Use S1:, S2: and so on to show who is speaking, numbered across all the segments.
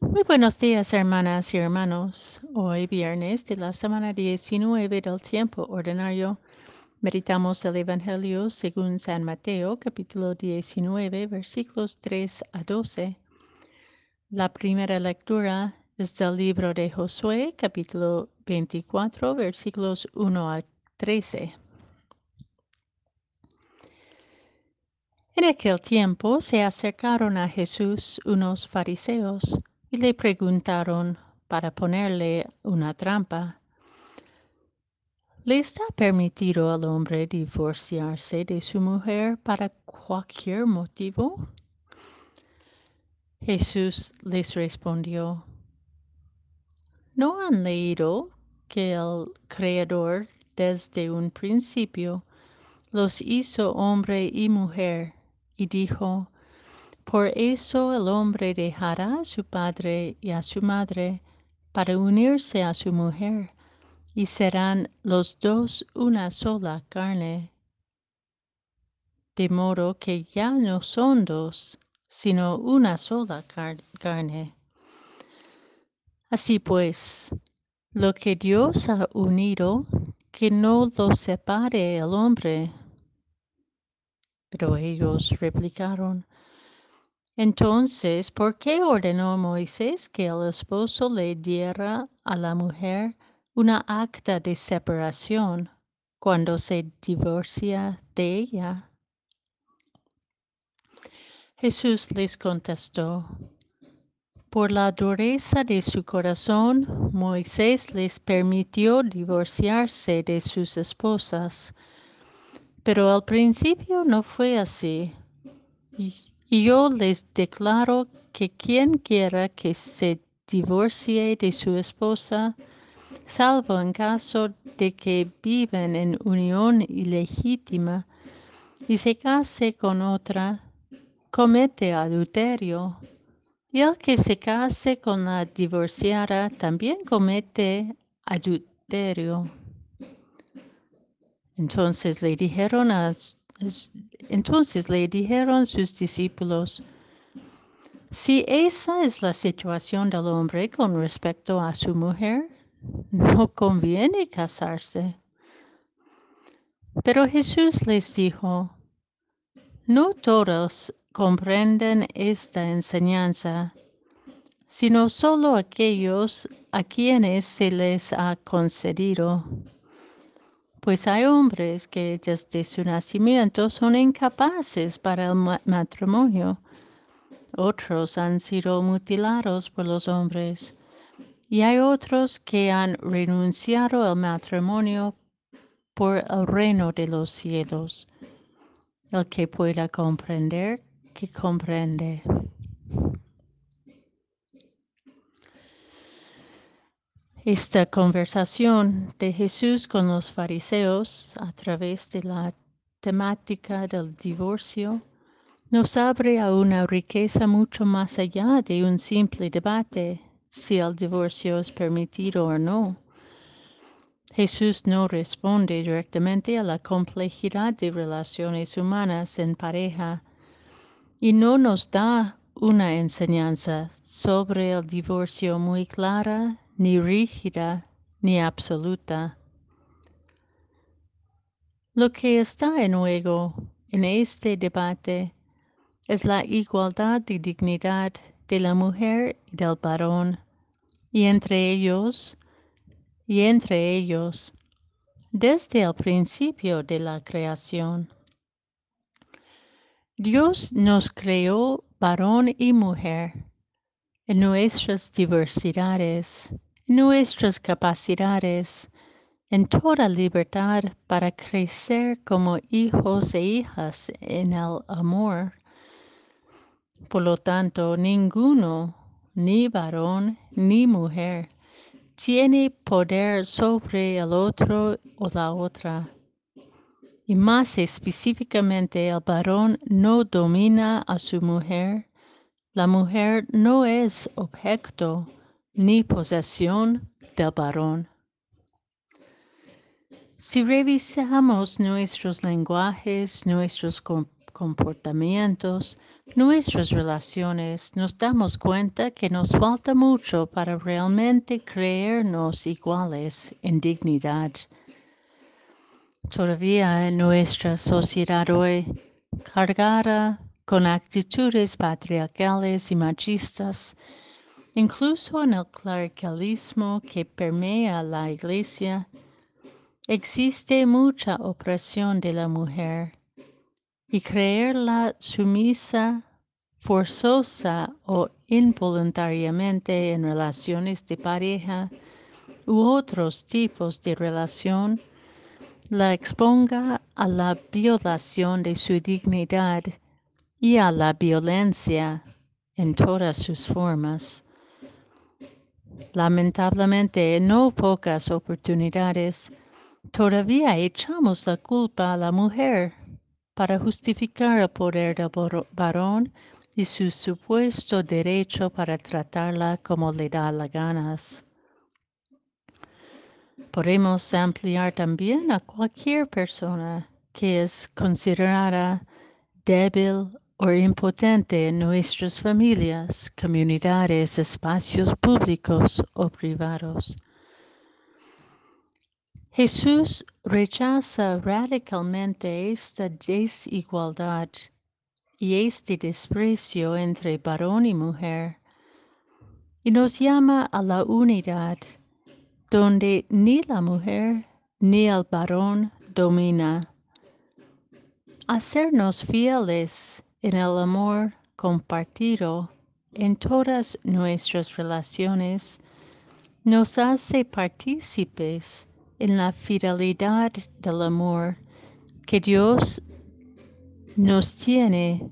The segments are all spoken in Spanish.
S1: Muy buenos días, hermanas y hermanos. Hoy, viernes de la semana 19 del tiempo ordinario, meditamos el Evangelio según San Mateo, capítulo 19, versículos 3 a 12. La primera lectura es del libro de Josué, capítulo 24, versículos 1 a 13. En aquel tiempo se acercaron a Jesús unos fariseos y le preguntaron para ponerle una trampa. ¿Le está permitido al hombre divorciarse de su mujer para cualquier motivo? Jesús les respondió, ¿no han leído que el Creador desde un principio los hizo hombre y mujer y dijo, por eso el hombre dejará a su padre y a su madre para unirse a su mujer, y serán los dos una sola carne. De modo que ya no son dos, sino una sola carne. Así pues, lo que Dios ha unido, que no lo separe el hombre. Pero ellos replicaron, entonces, ¿por qué ordenó Moisés que el esposo le diera a la mujer una acta de separación cuando se divorcia de ella? Jesús les contestó, por la dureza de su corazón, Moisés les permitió divorciarse de sus esposas, pero al principio no fue así. Y yo les declaro que quien quiera que se divorcie de su esposa, salvo en caso de que viven en unión ilegítima y se case con otra, comete adulterio. Y el que se case con la divorciada también comete adulterio. Entonces le dijeron a entonces le dijeron sus discípulos, si esa es la situación del hombre con respecto a su mujer, no conviene casarse. Pero Jesús les dijo, no todos comprenden esta enseñanza, sino solo aquellos a quienes se les ha concedido pues hay hombres que desde su nacimiento son incapaces para el matrimonio. Otros han sido mutilados por los hombres y hay otros que han renunciado al matrimonio por el reino de los cielos. El que pueda comprender, que comprende. Esta conversación de Jesús con los fariseos a través de la temática del divorcio nos abre a una riqueza mucho más allá de un simple debate si el divorcio es permitido o no. Jesús no responde directamente a la complejidad de relaciones humanas en pareja y no nos da una enseñanza sobre el divorcio muy clara ni rígida ni absoluta. Lo que está en juego en este debate es la igualdad y dignidad de la mujer y del varón, y entre ellos, y entre ellos, desde el principio de la creación. Dios nos creó varón y mujer en nuestras diversidades nuestras capacidades en toda libertad para crecer como hijos e hijas en el amor. Por lo tanto, ninguno, ni varón ni mujer, tiene poder sobre el otro o la otra. Y más específicamente, el varón no domina a su mujer. La mujer no es objeto ni posesión del varón. Si revisamos nuestros lenguajes, nuestros comportamientos, nuestras relaciones nos damos cuenta que nos falta mucho para realmente creernos iguales en dignidad. Todavía en nuestra sociedad hoy, cargada con actitudes patriarcales y machistas, incluso en el clericalismo que permea la iglesia, existe mucha opresión de la mujer y creerla sumisa, forzosa o involuntariamente en relaciones de pareja u otros tipos de relación la exponga a la violación de su dignidad y a la violencia en todas sus formas. Lamentablemente, en no pocas oportunidades, todavía echamos la culpa a la mujer para justificar el poder del varón y su supuesto derecho para tratarla como le da la ganas. Podemos ampliar también a cualquier persona que es considerada débil o impotente en nuestras familias, comunidades, espacios públicos o privados. Jesús rechaza radicalmente esta desigualdad y este desprecio entre varón y mujer y nos llama a la unidad donde ni la mujer ni el varón domina. Hacernos fieles en el amor compartido en todas nuestras relaciones nos hace partícipes en la fidelidad del amor que Dios nos tiene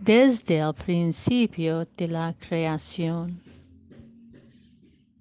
S1: desde el principio de la creación.